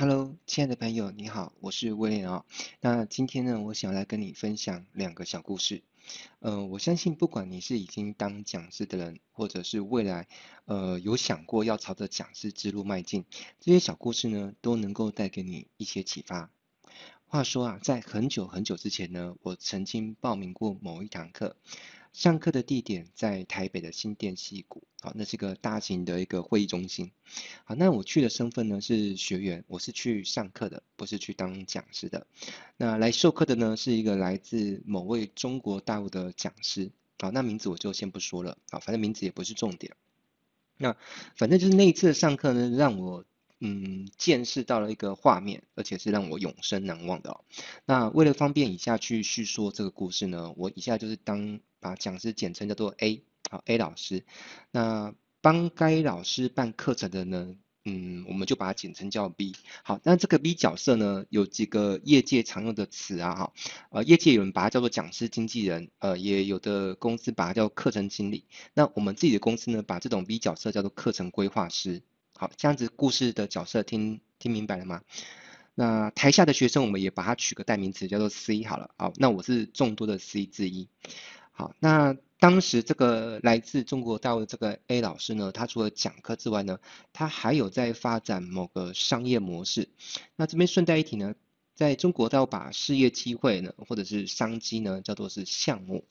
Hello，亲爱的朋友，你好，我是威廉啊。那今天呢，我想来跟你分享两个小故事。呃，我相信不管你是已经当讲师的人，或者是未来呃有想过要朝着讲师之路迈进，这些小故事呢，都能够带给你一些启发。话说啊，在很久很久之前呢，我曾经报名过某一堂课。上课的地点在台北的新店溪谷，好，那是个大型的一个会议中心。好，那我去的身份呢是学员，我是去上课的，不是去当讲师的。那来授课的呢是一个来自某位中国大陆的讲师，好，那名字我就先不说了，好，反正名字也不是重点。那反正就是那一次上课呢，让我。嗯，见识到了一个画面，而且是让我永生难忘的哦。那为了方便以下去叙说这个故事呢，我以下就是当把讲师简称叫做 A，好 A 老师。那帮该老师办课程的呢，嗯，我们就把它简称叫 B。好，那这个 B 角色呢，有几个业界常用的词啊，哈，呃，业界有人把它叫做讲师经纪人，呃，也有的公司把它叫课程经理。那我们自己的公司呢，把这种 B 角色叫做课程规划师。好，这样子故事的角色听听明白了吗？那台下的学生，我们也把它取个代名词，叫做 C 好了。好，那我是众多的 C 之一。好，那当时这个来自中国大陆这个 A 老师呢，他除了讲课之外呢，他还有在发展某个商业模式。那这边顺带一提呢，在中国大陆把事业机会呢，或者是商机呢，叫做是项目。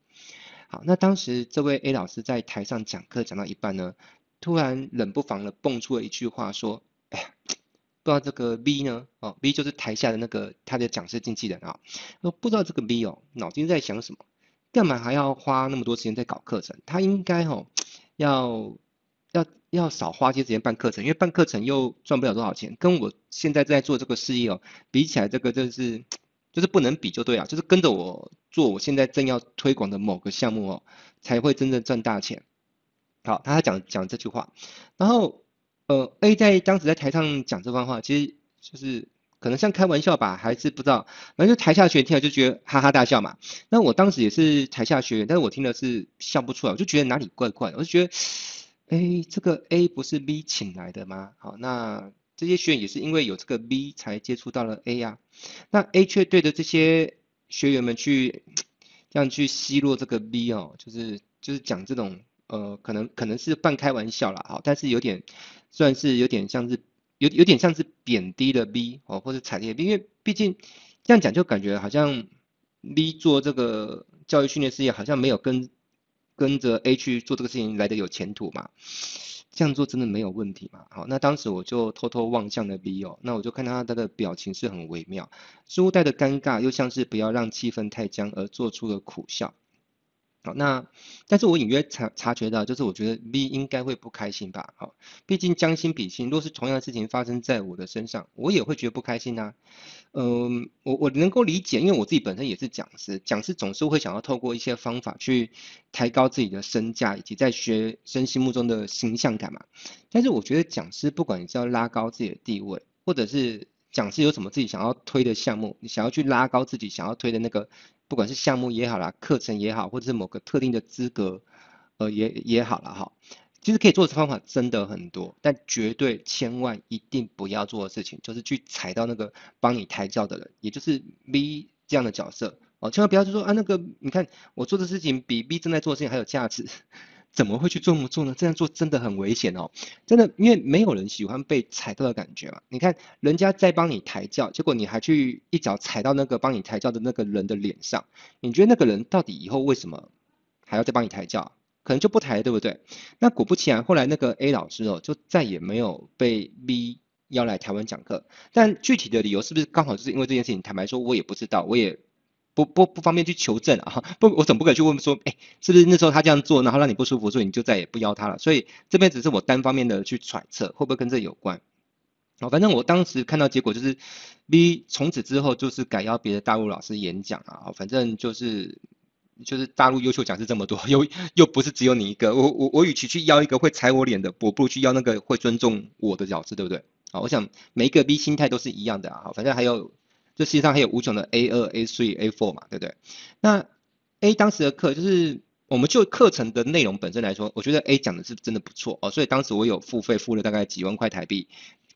好，那当时这位 A 老师在台上讲课讲到一半呢。突然冷不防的蹦出了一句话，说：“哎呀，不知道这个 B 呢？哦，B 就是台下的那个他的讲师经纪人啊。说不知道这个 B 哦，脑筋在想什么？干嘛还要花那么多时间在搞课程？他应该哦，要要要少花些时间办课程，因为办课程又赚不了多少钱。跟我现在在做这个事业哦，比起来，这个就是就是不能比就对了。就是跟着我做，我现在正要推广的某个项目哦，才会真正赚大钱。”好，他讲讲这句话，然后呃，A 在当时在台上讲这番话，其实就是可能像开玩笑吧，还是不知道，反正就台下学员听了就觉得哈哈大笑嘛。那我当时也是台下学员，但是我听的是笑不出来，我就觉得哪里怪怪的，我就觉得，哎，这个 A 不是 B 请来的吗？好，那这些学员也是因为有这个 B 才接触到了 A 呀，那 A 却对着这些学员们去这样去奚落这个 B 哦，就是就是讲这种。呃，可能可能是半开玩笑啦，好，但是有点算是有点像是有有点像是贬低的 B 哦，或者踩跌 B，因为毕竟这样讲就感觉好像 B 做这个教育训练事业好像没有跟跟着 A 去做这个事情来的有前途嘛，这样做真的没有问题嘛？好，那当时我就偷偷望向了 B 哦，那我就看到他的表情是很微妙，似乎带着尴尬，又像是不要让气氛太僵而做出了苦笑。好，那但是我隐约察察觉到，就是我觉得 B 应该会不开心吧。好，毕竟将心比心，若是同样的事情发生在我的身上，我也会觉得不开心呐、啊。嗯，我我能够理解，因为我自己本身也是讲师，讲师总是会想要透过一些方法去抬高自己的身价，以及在学生心目中的形象感嘛。但是我觉得讲师不管你是要拉高自己的地位，或者是讲师有什么自己想要推的项目，你想要去拉高自己想要推的那个。不管是项目也好啦，课程也好，或者是某个特定的资格，呃，也也好了哈，其实可以做的方法真的很多，但绝对千万一定不要做的事情，就是去踩到那个帮你抬轿的人，也就是 B 这样的角色哦，千万不要就说啊，那个你看我做的事情比 B 正在做的事情还有价值。怎么会去这么做呢？这样做真的很危险哦，真的，因为没有人喜欢被踩到的感觉嘛。你看人家在帮你抬轿，结果你还去一脚踩到那个帮你抬轿的那个人的脸上，你觉得那个人到底以后为什么还要再帮你抬轿？可能就不抬，对不对？那果不其然，后来那个 A 老师哦，就再也没有被 B 邀来台湾讲课。但具体的理由是不是刚好就是因为这件事情？坦白说，我也不知道，我也。不不不方便去求证啊，不，我总不可能去问说，哎，是不是那时候他这样做，然后让你不舒服，所以你就再也不邀他了？所以这边只是我单方面的去揣测，会不会跟这有关？好，反正我当时看到结果就是，B 从此之后就是改邀别的大陆老师演讲啊，反正就是就是大陆优秀讲师这么多，又又不是只有你一个，我我我与其去邀一个会踩我脸的，我不如去邀那个会尊重我的老师，对不对？好，我想每一个 B 心态都是一样的啊，反正还有。这世界上还有无穷的 A 二、A 三、A four 嘛，对不对？那 A 当时的课就是，我们就课程的内容本身来说，我觉得 A 讲的是真的不错哦，所以当时我有付费付了大概几万块台币，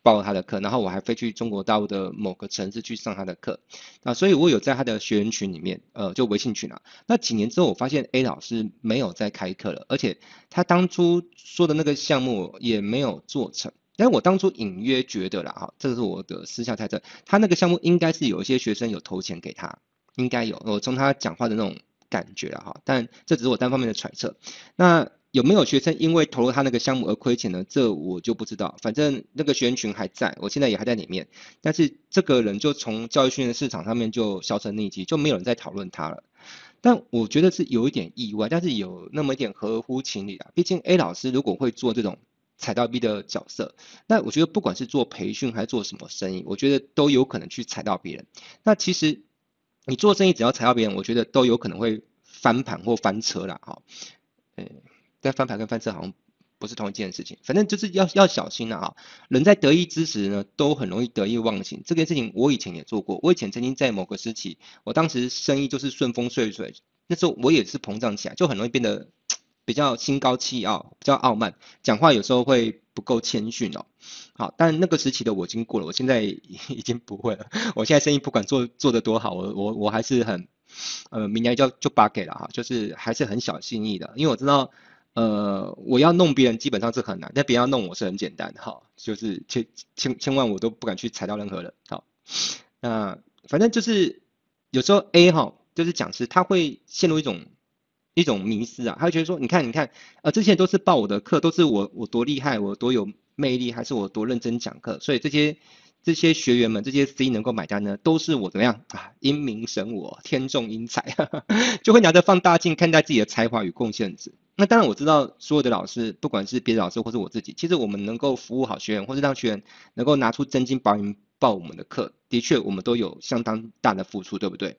报了他的课，然后我还飞去中国大陆的某个城市去上他的课，啊，所以我有在他的学员群里面，呃，就微信群啊。那几年之后，我发现 A 老师没有再开课了，而且他当初说的那个项目也没有做成。但我当初隐约觉得啦，哈，这是我的私下猜测，他那个项目应该是有一些学生有投钱给他，应该有，我从他讲话的那种感觉了，哈，但这只是我单方面的揣测。那有没有学生因为投了他那个项目而亏钱呢？这我就不知道。反正那个学员群还在，我现在也还在里面。但是这个人就从教育训练市场上面就销声匿迹，就没有人在讨论他了。但我觉得是有一点意外，但是有那么一点合乎情理啊。毕竟 A 老师如果会做这种踩到 B 的角色，那我觉得不管是做培训还是做什么生意，我觉得都有可能去踩到别人。那其实你做生意只要踩到别人，我觉得都有可能会翻盘或翻车啦。哈。嗯。但翻盘跟翻车好像不是同一件事情，反正就是要要小心了啊！人在得意之时呢，都很容易得意忘形。这件事情我以前也做过，我以前曾经在某个时期，我当时生意就是顺风顺水，那时候我也是膨胀起来，就很容易变得比较心高气傲，比较傲慢，讲话有时候会不够谦逊哦。好，但那个时期的我已经过了，我现在已 经不会了。我现在生意不管做做得多好，我我我还是很呃，明年就就把给了哈，就是还是很小心翼翼的，因为我知道。呃，我要弄别人基本上是很难，但别人要弄我是很简单，哈，就是千千千万我都不敢去踩到任何人，好，那反正就是有时候 A 哈，就是讲师他会陷入一种一种迷思啊，他会觉得说，你看你看，呃，这些都是报我的课，都是我我多厉害，我多有魅力，还是我多认真讲课，所以这些。这些学员们，这些 C 能够买单呢，都是我怎么样啊？英明神我，天纵英才，就会拿着放大镜看待自己的才华与贡献值。那当然我知道，所有的老师，不管是别的老师或是我自己，其实我们能够服务好学员，或是让学员能够拿出真金白银报我们的课，的确我们都有相当大的付出，对不对？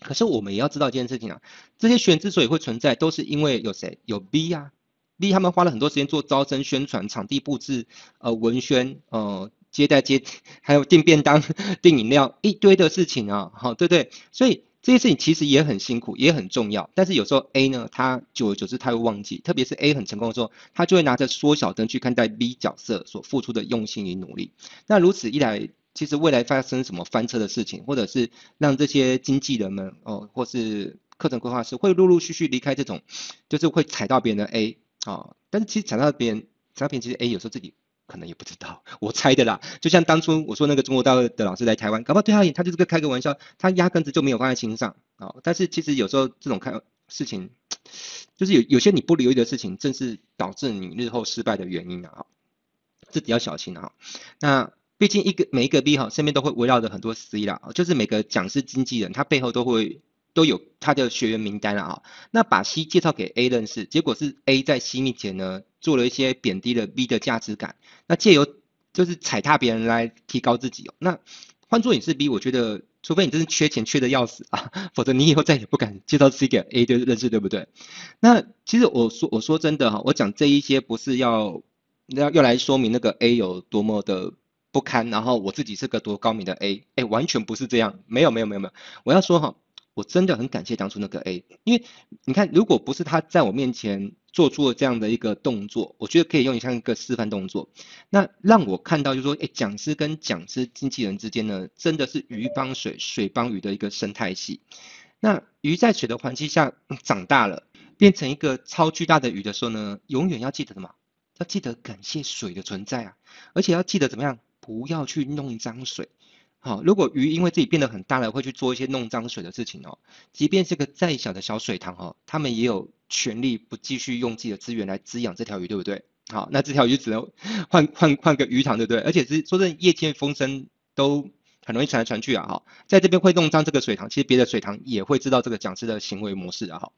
可是我们也要知道一件事情啊，这些学员之所以会存在，都是因为有谁？有 B 啊，B 他们花了很多时间做招生宣传、场地布置、呃文宣、呃。接待接，还有订便当、订饮料，一堆的事情啊，好，对不对？所以这些事情其实也很辛苦，也很重要。但是有时候 A 呢，他久而久之他会忘记，特别是 A 很成功的时候，他就会拿着缩小灯去看待 B 角色所付出的用心与努力。那如此一来，其实未来发生什么翻车的事情，或者是让这些经纪人们哦，或是课程规划师会陆陆续续离开这种，就是会踩到别人的 A 啊。但是其实踩到别人，踩到别人其实 A 有时候自己。可能也不知道，我猜的啦。就像当初我说那个中国大陆的老师来台湾，搞不好对他他就是个开个玩笑，他压根子就没有放在心上啊。但是其实有时候这种开事情，就是有有些你不留意的事情，正是导致你日后失败的原因啊。自己要小心啊。那毕竟一个每一个 B 哈，身边都会围绕着很多 C 啦，就是每个讲师经纪人，他背后都会。都有他的学员名单啦啊，那把 C 介绍给 A 认识，结果是 A 在 C 面前呢做了一些贬低了 B 的价值感，那借由就是踩踏别人来提高自己哦。那换作你是 B，我觉得除非你真是缺钱缺得要死啊，否则你以后再也不敢介绍 C 给 A 的认识，对不对？那其实我说我说真的哈，我讲这一些不是要要要来说明那个 A 有多么的不堪，然后我自己是个多高明的 A，哎，完全不是这样，没有没有没有没有，我要说哈。我真的很感谢当初那个 A，因为你看，如果不是他在我面前做出了这样的一个动作，我觉得可以用一像一个示范动作，那让我看到就是说，哎，讲师跟讲师经纪人之间呢，真的是鱼帮水，水帮鱼的一个生态系。那鱼在水的环境下长大了，变成一个超巨大的鱼的时候呢，永远要记得什么？要记得感谢水的存在啊，而且要记得怎么样，不要去弄脏水。好，如果鱼因为自己变得很大了，会去做一些弄脏水的事情哦。即便是个再小的小水塘哦，他们也有权利不继续用自己的资源来滋养这条鱼，对不对？好，那这条鱼只能换换换个鱼塘，对不对？而且是说真的，业界风声都很容易传来传去啊。哈，在这边会弄脏这个水塘，其实别的水塘也会知道这个讲师的行为模式啊。哈，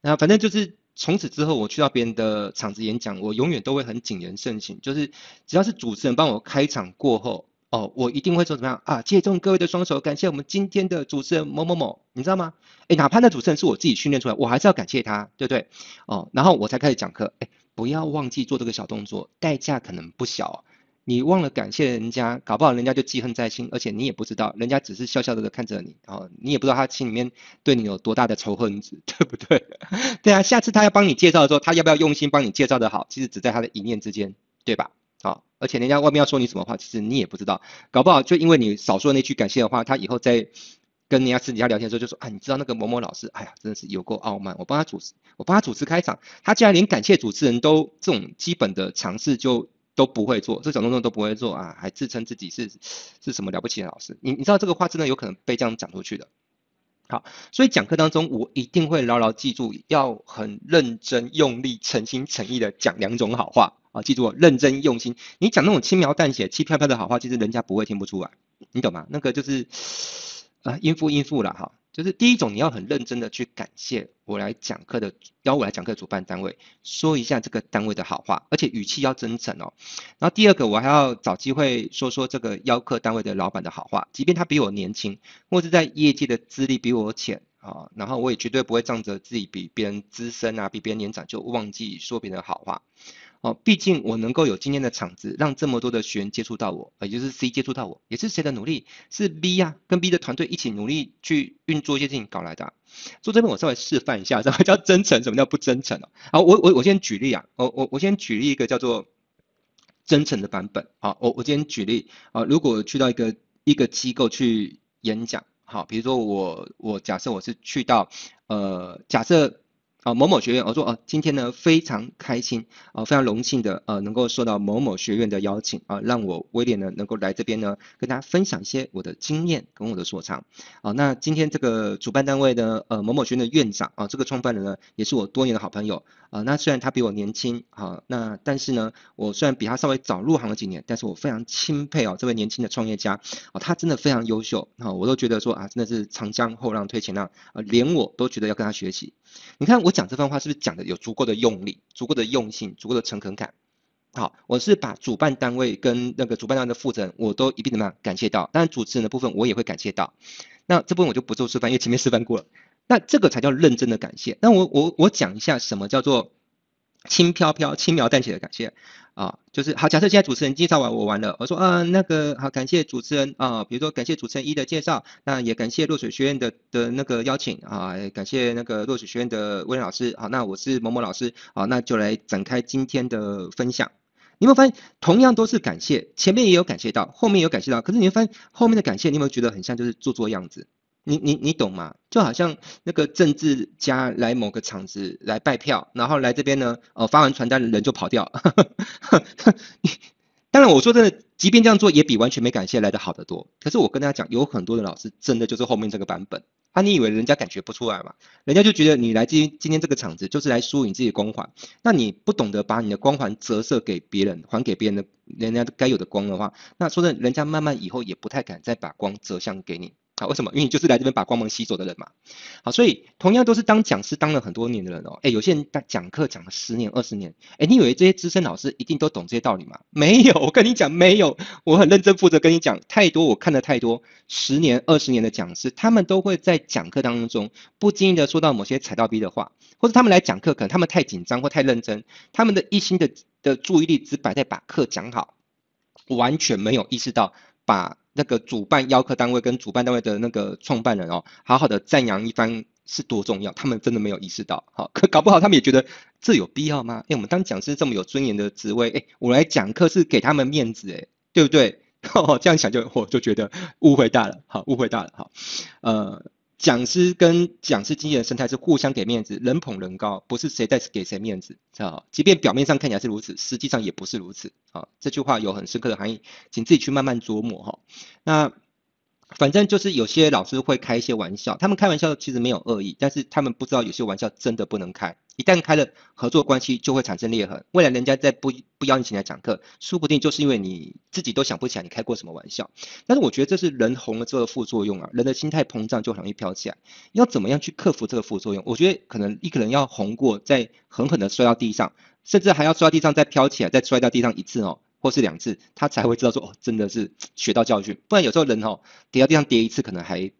那反正就是从此之后，我去到别人的场子演讲，我永远都会很谨言慎行，就是只要是主持人帮我开场过后。哦，我一定会说怎么样啊？借重各位的双手，感谢我们今天的主持人某某某，你知道吗？诶，哪怕那主持人是我自己训练出来，我还是要感谢他，对不对？哦，然后我才开始讲课。诶，不要忘记做这个小动作，代价可能不小。你忘了感谢人家，搞不好人家就记恨在心，而且你也不知道，人家只是笑笑的看着你，哦，你也不知道他心里面对你有多大的仇恨值，对不对？对啊，下次他要帮你介绍的时候，他要不要用心帮你介绍的好，其实只在他的一念之间，对吧？好。而且人家外面要说你什么话，其实你也不知道，搞不好就因为你少说那句感谢的话，他以后在跟人家私底下聊天的时候就说，啊，你知道那个某某老师，哎呀，真的是有够傲慢，我帮他主持，我帮他主持开场，他竟然连感谢主持人都这种基本的常识就都不会做，这种动作都不会做啊，还自称自己是是什么了不起的老师，你你知道这个话真的有可能被这样讲出去的。好，所以讲课当中，我一定会牢牢记住，要很认真、用力、诚心诚意的讲两种好话啊！记住，认真用心。你讲那种轻描淡写、轻飘飘的好话，其实人家不会听不出来，你懂吗？那个就是啊，应付应付了哈。就是第一种，你要很认真的去感谢我来讲课的，邀我来讲课的主办单位，说一下这个单位的好话，而且语气要真诚哦。然后第二个，我还要找机会说说这个邀课单位的老板的好话，即便他比我年轻，或是在业界的资历比我浅啊，然后我也绝对不会仗着自己比别人资深啊，比别人年长就忘记说别人的好话。哦，毕竟我能够有今天的场子，让这么多的学员接触到我，也就是 C 接触到我，也是谁的努力？是 B 呀、啊，跟 B 的团队一起努力去运作一些事情搞来的、啊。做这边我稍微示范一下，什么叫真诚，什么叫不真诚哦。好，我我我先举例啊，我我我先举例一个叫做真诚的版本。好，我我今天举例啊，如果去到一个一个机构去演讲，好，比如说我我假设我是去到呃假设。啊，某某学院，我说哦，今天呢非常开心，啊，非常荣幸的呃能够受到某某学院的邀请啊，让我威廉呢能够来这边呢跟大家分享一些我的经验跟我的所长。啊，那今天这个主办单位呢，呃某某学院的院长啊，这个创办人呢也是我多年的好朋友啊。那虽然他比我年轻，啊，那但是呢，我虽然比他稍微早入行了几年，但是我非常钦佩哦这位年轻的创业家，啊，他真的非常优秀，啊，我都觉得说啊，真的是长江后浪推前浪，啊，连我都觉得要跟他学习。你看我讲这番话是不是讲的有足够的用力、足够的用心、足够的诚恳感？好，我是把主办单位跟那个主办单位的负责人，我都一并怎么样感谢到。当然主持人的部分我也会感谢到。那这部分我就不做示范，因为前面示范过了。那这个才叫认真的感谢。那我我我讲一下什么叫做轻飘飘、轻描淡写的感谢。啊，就是好。假设现在主持人介绍完我完了，我说啊，那个好，感谢主持人啊，比如说感谢主持人一的介绍，那也感谢落水学院的的那个邀请啊，感谢那个落水学院的威廉老师。好，那我是某某老师，好，那就来展开今天的分享。你有没有发现，同样都是感谢，前面也有感谢到，后面也有感谢到，可是你会发现后面的感谢，你有没有觉得很像就是做做样子？你你你懂吗？就好像那个政治家来某个场子来拜票，然后来这边呢，呃，发完传单的人就跑掉。你 当然我说真的，即便这样做也比完全没感谢来的好得多。可是我跟大家讲，有很多的老师真的就是后面这个版本。啊，你以为人家感觉不出来吗？人家就觉得你来今今天这个场子就是来输你自己的光环。那你不懂得把你的光环折射给别人，还给别人的人家该有的光的话，那说的，人家慢慢以后也不太敢再把光折向给你。好，为什么？因为你就是来这边把光芒吸走的人嘛。好，所以同样都是当讲师当了很多年的人哦。诶，有些人他讲课讲了十年、二十年，诶，你以为这些资深老师一定都懂这些道理吗？没有，我跟你讲，没有。我很认真负责跟你讲，太多我看了太多十年、二十年的讲师，他们都会在讲课当中不经意的说到某些踩到逼的话，或者他们来讲课，可能他们太紧张或太认真，他们的一心的的注意力只摆在把课讲好，完全没有意识到把。那个主办邀客单位跟主办单位的那个创办人哦，好好的赞扬一番是多重要，他们真的没有意识到，好，可 搞不好他们也觉得这有必要吗？哎，我们当讲师这么有尊严的职位，哎，我来讲课是给他们面子，哎，对不对？哦，这样想就我就觉得误会大了，好，误会大了，好，呃。讲师跟讲师经验的生态是互相给面子，人捧人高，不是谁在给谁面子，啊，即便表面上看起来是如此，实际上也不是如此，啊，这句话有很深刻的含义，请自己去慢慢琢磨哈。那。反正就是有些老师会开一些玩笑，他们开玩笑其实没有恶意，但是他们不知道有些玩笑真的不能开，一旦开了，合作关系就会产生裂痕。未来人家再不不邀请你来讲课，说不定就是因为你自己都想不起来你开过什么玩笑。但是我觉得这是人红了之后的副作用啊，人的心态膨胀就很容易飘起来。要怎么样去克服这个副作用？我觉得可能一个人要红过，再狠狠的摔到地上，甚至还要摔到地上再飘起来，再摔到地上一次哦。或是两次，他才会知道说哦，真的是学到教训。不然有时候人哦，跌到地上跌一次，可能还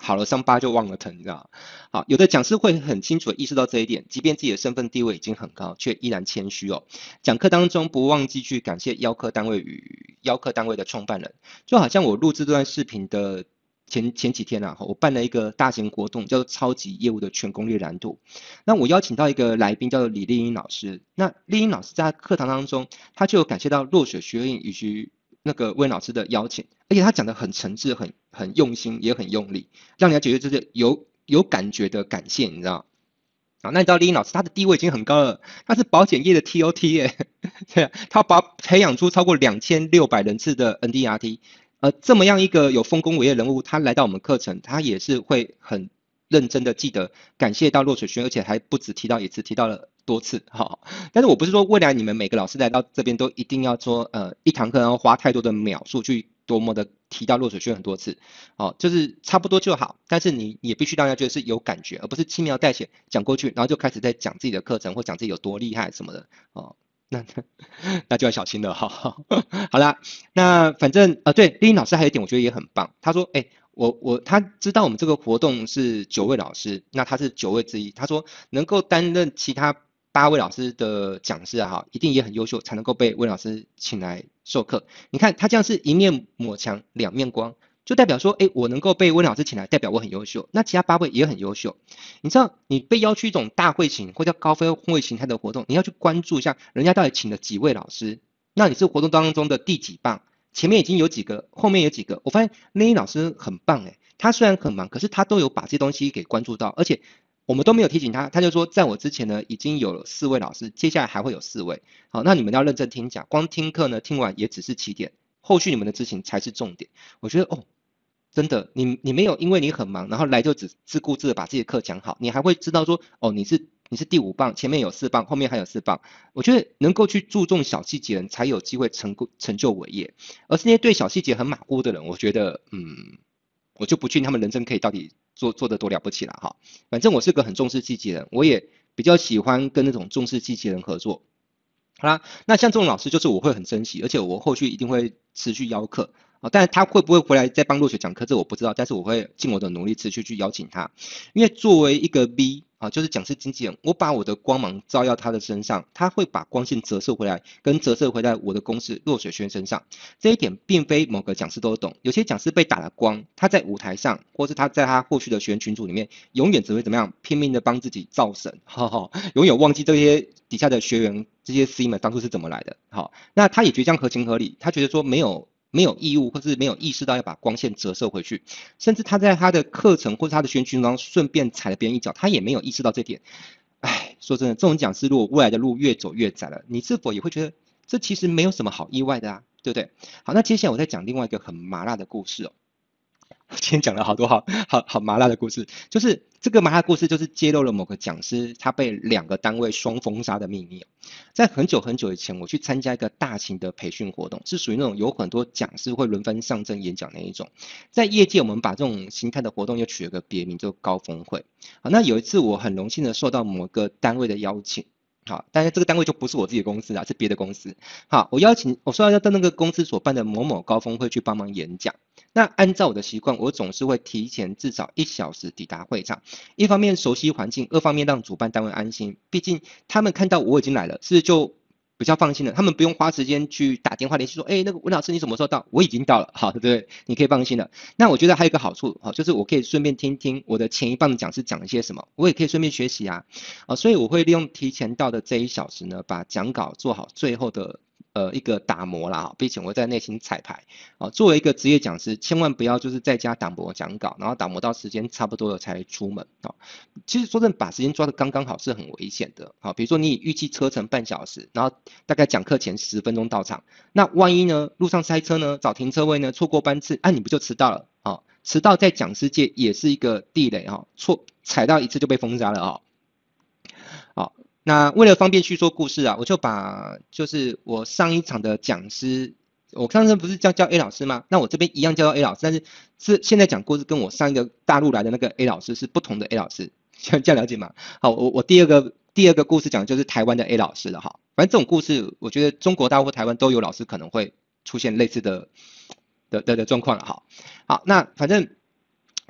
好了，伤疤就忘了疼，你知道吗？好，有的讲师会很清楚的意识到这一点，即便自己的身份地位已经很高，却依然谦虚哦。讲课当中不忘记去感谢邀客单位与邀客单位的创办人，就好像我录制这段视频的前前几天啊，我办了一个大型活动，叫做超级业务的全攻略蓝图。那我邀请到一个来宾，叫做李丽英老师。那丽英老师在课堂当中，他就有感谢到落雪学院以及那个温老师的邀请，而且他讲得很诚挚、很很用心，也很用力，让人家觉得就是有有感觉的感谢，你知道？啊，那你知道丽英老师他的地位已经很高了，他是保险业的 TOT 耶，对啊，他把培养出超过两千六百人次的 NDRT。呃，这么样一个有丰功伟业人物，他来到我们课程，他也是会很认真的记得感谢到落水轩，而且还不止提到一次，提到了多次，哈。但是我不是说未来你们每个老师来到这边都一定要说，呃，一堂课然后花太多的秒数去多么的提到落水轩很多次，哦，就是差不多就好。但是你也必须让大家觉得是有感觉，而不是轻描淡写讲过去，然后就开始在讲自己的课程或讲自己有多厉害什么的，哦。那那就要小心了哈。好啦，那反正呃，对，丽英老师还有一点我觉得也很棒。他说，哎，我我他知道我们这个活动是九位老师，那他是九位之一。他说能够担任其他八位老师的讲师啊，哈，一定也很优秀，才能够被魏老师请来授课。你看他这样是一面抹墙，两面光。就代表说，哎，我能够被温老师请来，代表我很优秀。那其他八位也很优秀。你知道，你被邀去一种大会型或叫高分会形态的活动，你要去关注一下，人家到底请了几位老师？那你是活动当中的第几棒？前面已经有几个，后面有几个？我发现那英老师很棒，哎，他虽然很忙，可是他都有把这些东西给关注到，而且我们都没有提醒他，他就说，在我之前呢，已经有了四位老师，接下来还会有四位。好，那你们要认真听讲，光听课呢，听完也只是起点，后续你们的执行才是重点。我觉得，哦。真的，你你没有因为你很忙，然后来就只自顾自的把这些课讲好，你还会知道说，哦，你是你是第五棒，前面有四棒，后面还有四棒。我觉得能够去注重小细节的人，才有机会成功成就伟业。而是那些对小细节很马虎的人，我觉得，嗯，我就不确定他们人生可以到底做做得多了不起了哈。反正我是个很重视细节人，我也比较喜欢跟那种重视细节人合作。好啦，那像这种老师，就是我会很珍惜，而且我后续一定会持续邀课。啊，但是他会不会回来再帮落水讲课，这我不知道。但是我会尽我的努力，持续去邀请他。因为作为一个 V 啊，就是讲师经纪人，我把我的光芒照耀他的身上，他会把光线折射回来，跟折射回来我的公司落水轩身上。这一点并非某个讲师都懂。有些讲师被打了光，他在舞台上，或是他在他后续的学员群组里面，永远只会怎么样，拼命的帮自己造神，哈哈，永远忘记这些底下的学员，这些 C 们当初是怎么来的。好，那他也觉得这样合情合理，他觉得说没有。没有义务，或是没有意识到要把光线折射回去，甚至他在他的课程或是他的宣传当中顺便踩了别人一脚，他也没有意识到这点。哎，说真的，这种讲师路未来的路越走越窄了，你是否也会觉得这其实没有什么好意外的啊？对不对？好，那接下来我再讲另外一个很麻辣的故事哦。今天讲了好多好好好麻辣的故事，就是这个麻辣故事，就是揭露了某个讲师他被两个单位双封杀的秘密。在很久很久以前，我去参加一个大型的培训活动，是属于那种有很多讲师会轮番上阵演讲那一种。在业界，我们把这种形态的活动又取了个别名，叫高峰会。好，那有一次我很荣幸的受到某个单位的邀请。好，但是这个单位就不是我自己的公司啊，是别的公司。好，我邀请我说要到那个公司所办的某某高峰会去帮忙演讲。那按照我的习惯，我总是会提前至少一小时抵达会场，一方面熟悉环境，二方面让主办单位安心。毕竟他们看到我已经来了，是就。比较放心的，他们不用花时间去打电话联系说，哎，那个温老师你什么时候到？我已经到了，好，对不对？你可以放心了。那我觉得还有一个好处，好，就是我可以顺便听听我的前一棒的讲师讲了些什么，我也可以顺便学习啊，啊，所以我会利用提前到的这一小时呢，把讲稿做好最后的。呃，一个打磨啦，并且我在内心彩排啊。作为一个职业讲师，千万不要就是在家打磨讲稿，然后打磨到时间差不多了才出门啊。其实说真，把时间抓得刚刚好是很危险的啊。比如说你预计车程半小时，然后大概讲课前十分钟到场，那万一呢，路上塞车呢，找停车位呢，错过班次，啊，你不就迟到了啊？迟到在讲师界也是一个地雷哈，错踩到一次就被封杀了啊。好。那为了方便叙说故事啊，我就把就是我上一场的讲师，我上次不是叫叫 A 老师吗？那我这边一样叫 A 老师，但是是现在讲故事跟我上一个大陆来的那个 A 老师是不同的 A 老师，这样了解吗？好，我我第二个第二个故事讲的就是台湾的 A 老师了哈。反正这种故事，我觉得中国大陆或台湾都有老师可能会出现类似的的的的状况了哈。好，那反正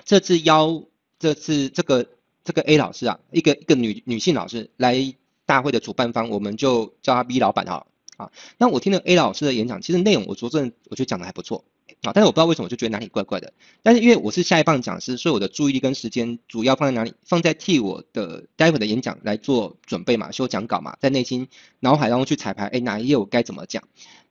这次邀这次这个这个 A 老师啊，一个一个女女性老师来。大会的主办方，我们就叫他 B 老板哈啊。那我听了 A 老师的演讲，其实内容我着重，我觉得讲的还不错啊，但是我不知道为什么我就觉得哪里怪怪的。但是因为我是下一棒讲师，所以我的注意力跟时间主要放在哪里？放在替我的待会的演讲来做准备嘛，修讲稿嘛，在内心脑海当中去彩排，哎，哪一页我该怎么讲？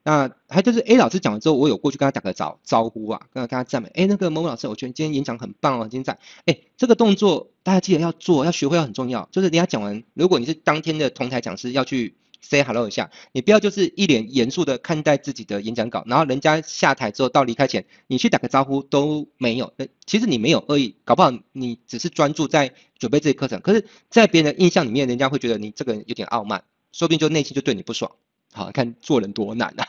那还就是 A 老师讲了之后，我有过去跟他打个招招呼啊，跟他跟他赞美，哎，那个某某老师，我觉得今天演讲很棒哦，很精彩。哎，这个动作大家记得要做，要学会很重要。就是人家讲完，如果你是当天的同台讲师，要去。say hello 一下，你不要就是一脸严肃的看待自己的演讲稿，然后人家下台之后到离开前，你去打个招呼都没有。其实你没有恶意，搞不好你只是专注在准备这个课程。可是，在别人的印象里面，人家会觉得你这个人有点傲慢，说不定就内心就对你不爽。好，看做人多难啊！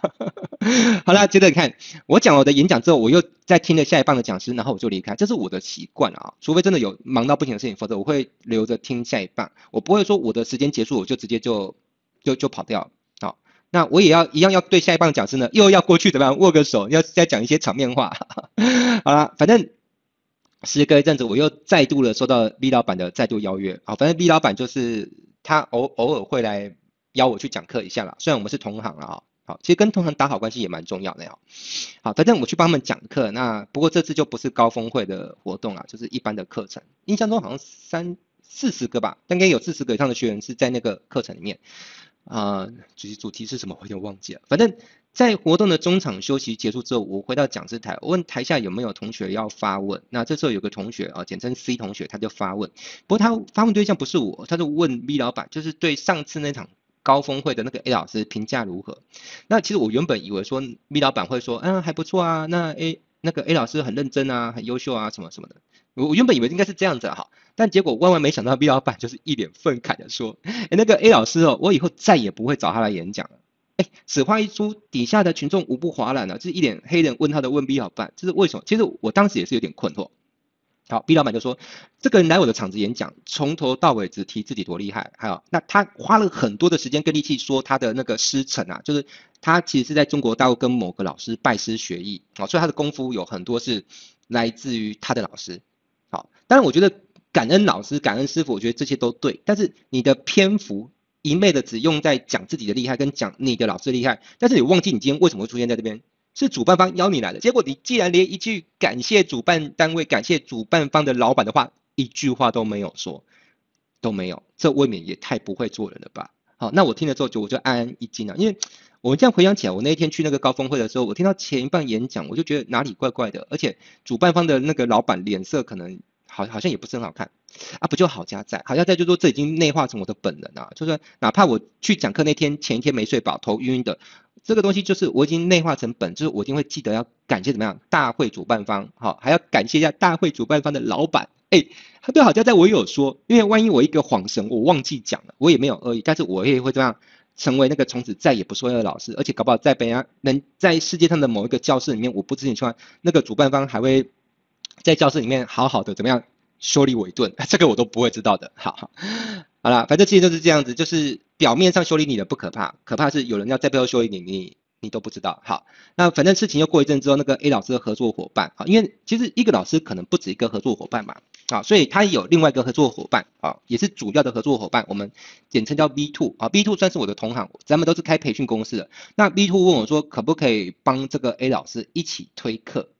好啦，接着看，我讲我的演讲之后，我又再听了下一棒的讲师，然后我就离开，这是我的习惯啊。除非真的有忙到不行的事情，否则我会留着听下一棒。我不会说我的时间结束，我就直接就。就就跑掉，好，那我也要一样要对下一棒讲师呢，又要过去怎么样握个手，要再讲一些场面话，好了，反正时隔一阵子，我又再度的收到 V 老板的再度邀约，好，反正 V 老板就是他偶偶尔会来邀我去讲课一下啦，虽然我们是同行了啊，好，其实跟同行打好关系也蛮重要的呀，好，反正我去帮他们讲课，那不过这次就不是高峰会的活动啦，就是一般的课程，印象中好像三四十个吧，应该有四十个以上的学员是在那个课程里面。啊，主题主题是什么？我有点忘记了。反正，在活动的中场休息结束之后，我回到讲师台，我问台下有没有同学要发问。那这时候有个同学啊，简称 C 同学，他就发问。不过他发问对象不是我，他就问 B 老板，就是对上次那场高峰会的那个 A 老师评价如何？那其实我原本以为说 B 老板会说，嗯，还不错啊。那 A 那个 A 老师很认真啊，很优秀啊，什么什么的。我原本以为应该是这样子哈，但结果万万没想到，B 老板就是一脸愤慨的说：“哎，那个 A 老师哦，我以后再也不会找他来演讲了。”哎，此话一出，底下的群众无不哗然了，就是一脸黑人问号的问 B 老板：“这是为什么？”其实我当时也是有点困惑。好，B 老板就说：“这个人来我的场子演讲，从头到尾只提自己多厉害，还有那他花了很多的时间跟力气说他的那个师承啊，就是他其实是在中国大陆跟某个老师拜师学艺啊，所以他的功夫有很多是来自于他的老师。”好，当然我觉得感恩老师、感恩师傅，我觉得这些都对。但是你的篇幅一昧的只用在讲自己的厉害跟讲你的老师厉害，但是你忘记你今天为什么会出现在这边，是主办方邀你来的。结果你既然连一句感谢主办单位、感谢主办方的老板的话，一句话都没有说，都没有，这未免也太不会做人了吧？好，那我听了之后就我就暗暗一惊了，因为我这样回想起来，我那一天去那个高峰会的时候，我听到前一棒演讲，我就觉得哪里怪怪的，而且主办方的那个老板脸色可能好好像也不是很好看啊，不就好家在，好家在就是说这已经内化成我的本能啊，就是说哪怕我去讲课那天前一天没睡饱，头晕的，这个东西就是我已经内化成本，就是我一定会记得要感谢怎么样大会主办方，好，还要感谢一下大会主办方的老板，哎，对好家在我也有说，因为万一我一个恍神，我忘记讲了，我也没有恶意，但是我也会这样。成为那个从此再也不说的老师，而且搞不好在别人能在世界上的某一个教室里面，我不知情情况，那个主办方还会在教室里面好好的怎么样修理我一顿，这个我都不会知道的。好好，好了，反正其实就是这样子，就是表面上修理你的不可怕，可怕是有人要在背后修理你，你你都不知道。好，那反正事情又过一阵之后，那个 A 老师的合作伙伴，好，因为其实一个老师可能不止一个合作伙伴嘛。啊，所以他有另外一个合作伙伴啊，也是主要的合作伙伴，我们简称叫 B two 啊，B two 算是我的同行，咱们都是开培训公司的。那 B two 问我说，可不可以帮这个 A 老师一起推课？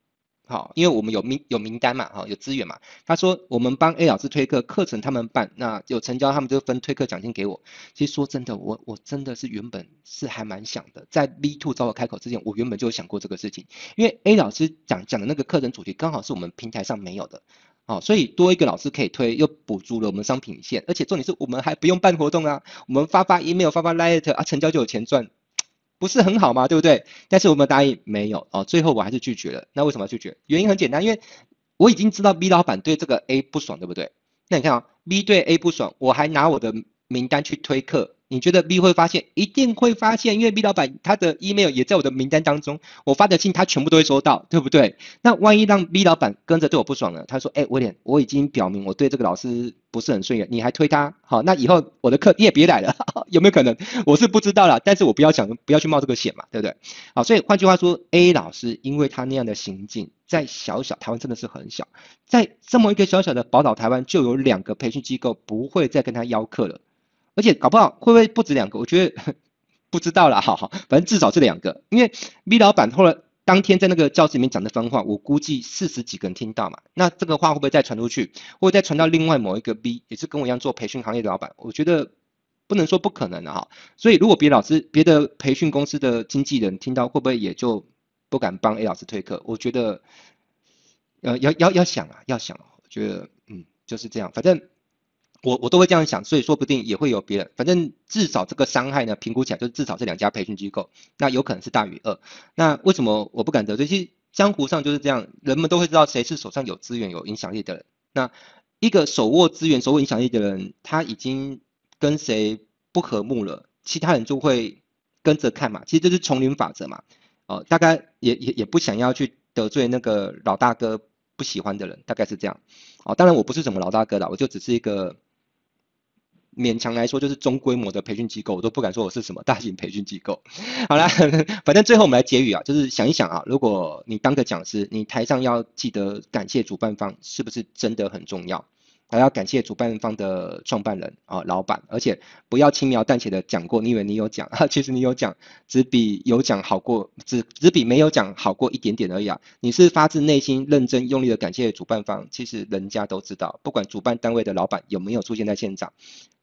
好，因为我们有名有名单嘛，哈，有资源嘛。他说我们帮 A 老师推课，课程他们办，那有成交他们就分推课奖金给我。其实说真的，我我真的是原本是还蛮想的，在 B two 找我开口之前，我原本就有想过这个事情，因为 A 老师讲讲的那个课程主题刚好是我们平台上没有的。好，所以多一个老师可以推，又补足了我们商品线，而且重点是我们还不用办活动啊，我们发发 email 发发 letter 啊，成交就有钱赚，不是很好吗？对不对？但是我们答应没有哦，最后我还是拒绝了。那为什么要拒绝？原因很简单，因为我已经知道 B 老板对这个 A 不爽，对不对？那你看啊，B 对 A 不爽，我还拿我的名单去推客。你觉得 B 会发现？一定会发现，因为 B 老板他的 email 也在我的名单当中，我发的信他全部都会收到，对不对？那万一让 B 老板跟着对我不爽了，他说：“哎，威廉，我已经表明我对这个老师不是很顺眼，你还推他，好，那以后我的课你也别来了，有没有可能？我是不知道啦，但是我不要想，不要去冒这个险嘛，对不对？好，所以换句话说，A 老师因为他那样的行径，在小小台湾真的是很小，在这么一个小小的宝岛台湾，就有两个培训机构不会再跟他邀课了。而且搞不好会不会不止两个？我觉得不知道啦，好好，反正至少是两个。因为 B 老板后来当天在那个教室里面讲的番话，我估计四十几个人听到嘛，那这个话会不会再传出去，或者再传到另外某一个 B，也是跟我一样做培训行业的老板？我觉得不能说不可能的哈。所以如果别老师、别的培训公司的经纪人听到，会不会也就不敢帮 A 老师推课？我觉得，呃，要要要想啊，要想，我觉得，嗯，就是这样，反正。我我都会这样想，所以说不定也会有别人，反正至少这个伤害呢，评估起来就是至少这两家培训机构，那有可能是大于二。那为什么我不敢得罪？其实江湖上就是这样，人们都会知道谁是手上有资源、有影响力的人。那一个手握资源、手握影响力的人，他已经跟谁不和睦了，其他人就会跟着看嘛。其实这是丛林法则嘛。哦，大概也也也不想要去得罪那个老大哥不喜欢的人，大概是这样。哦，当然我不是什么老大哥啦，我就只是一个。勉强来说就是中规模的培训机构，我都不敢说我是什么大型培训机构。好啦，反正最后我们来结语啊，就是想一想啊，如果你当个讲师，你台上要记得感谢主办方，是不是真的很重要？还要感谢主办方的创办人啊，老板，而且不要轻描淡写的讲过，你以为你有讲，其实你有讲，只比有讲好过，只只比没有讲好过一点点而已啊。你是发自内心认真用力的感谢主办方，其实人家都知道，不管主办单位的老板有没有出现在现场。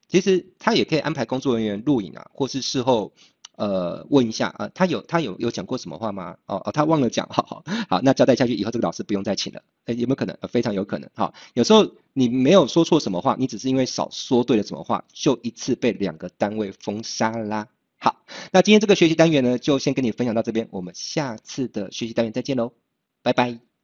其实他也可以安排工作人员录影啊，或是事后呃问一下啊，他有他有有讲过什么话吗？哦哦，他忘了讲，好好好，那交代下去以后，这个老师不用再请了。诶，有没有可能？呃，非常有可能。哈，有时候你没有说错什么话，你只是因为少说对了什么话，就一次被两个单位封杀啦。好，那今天这个学习单元呢，就先跟你分享到这边，我们下次的学习单元再见喽，拜拜。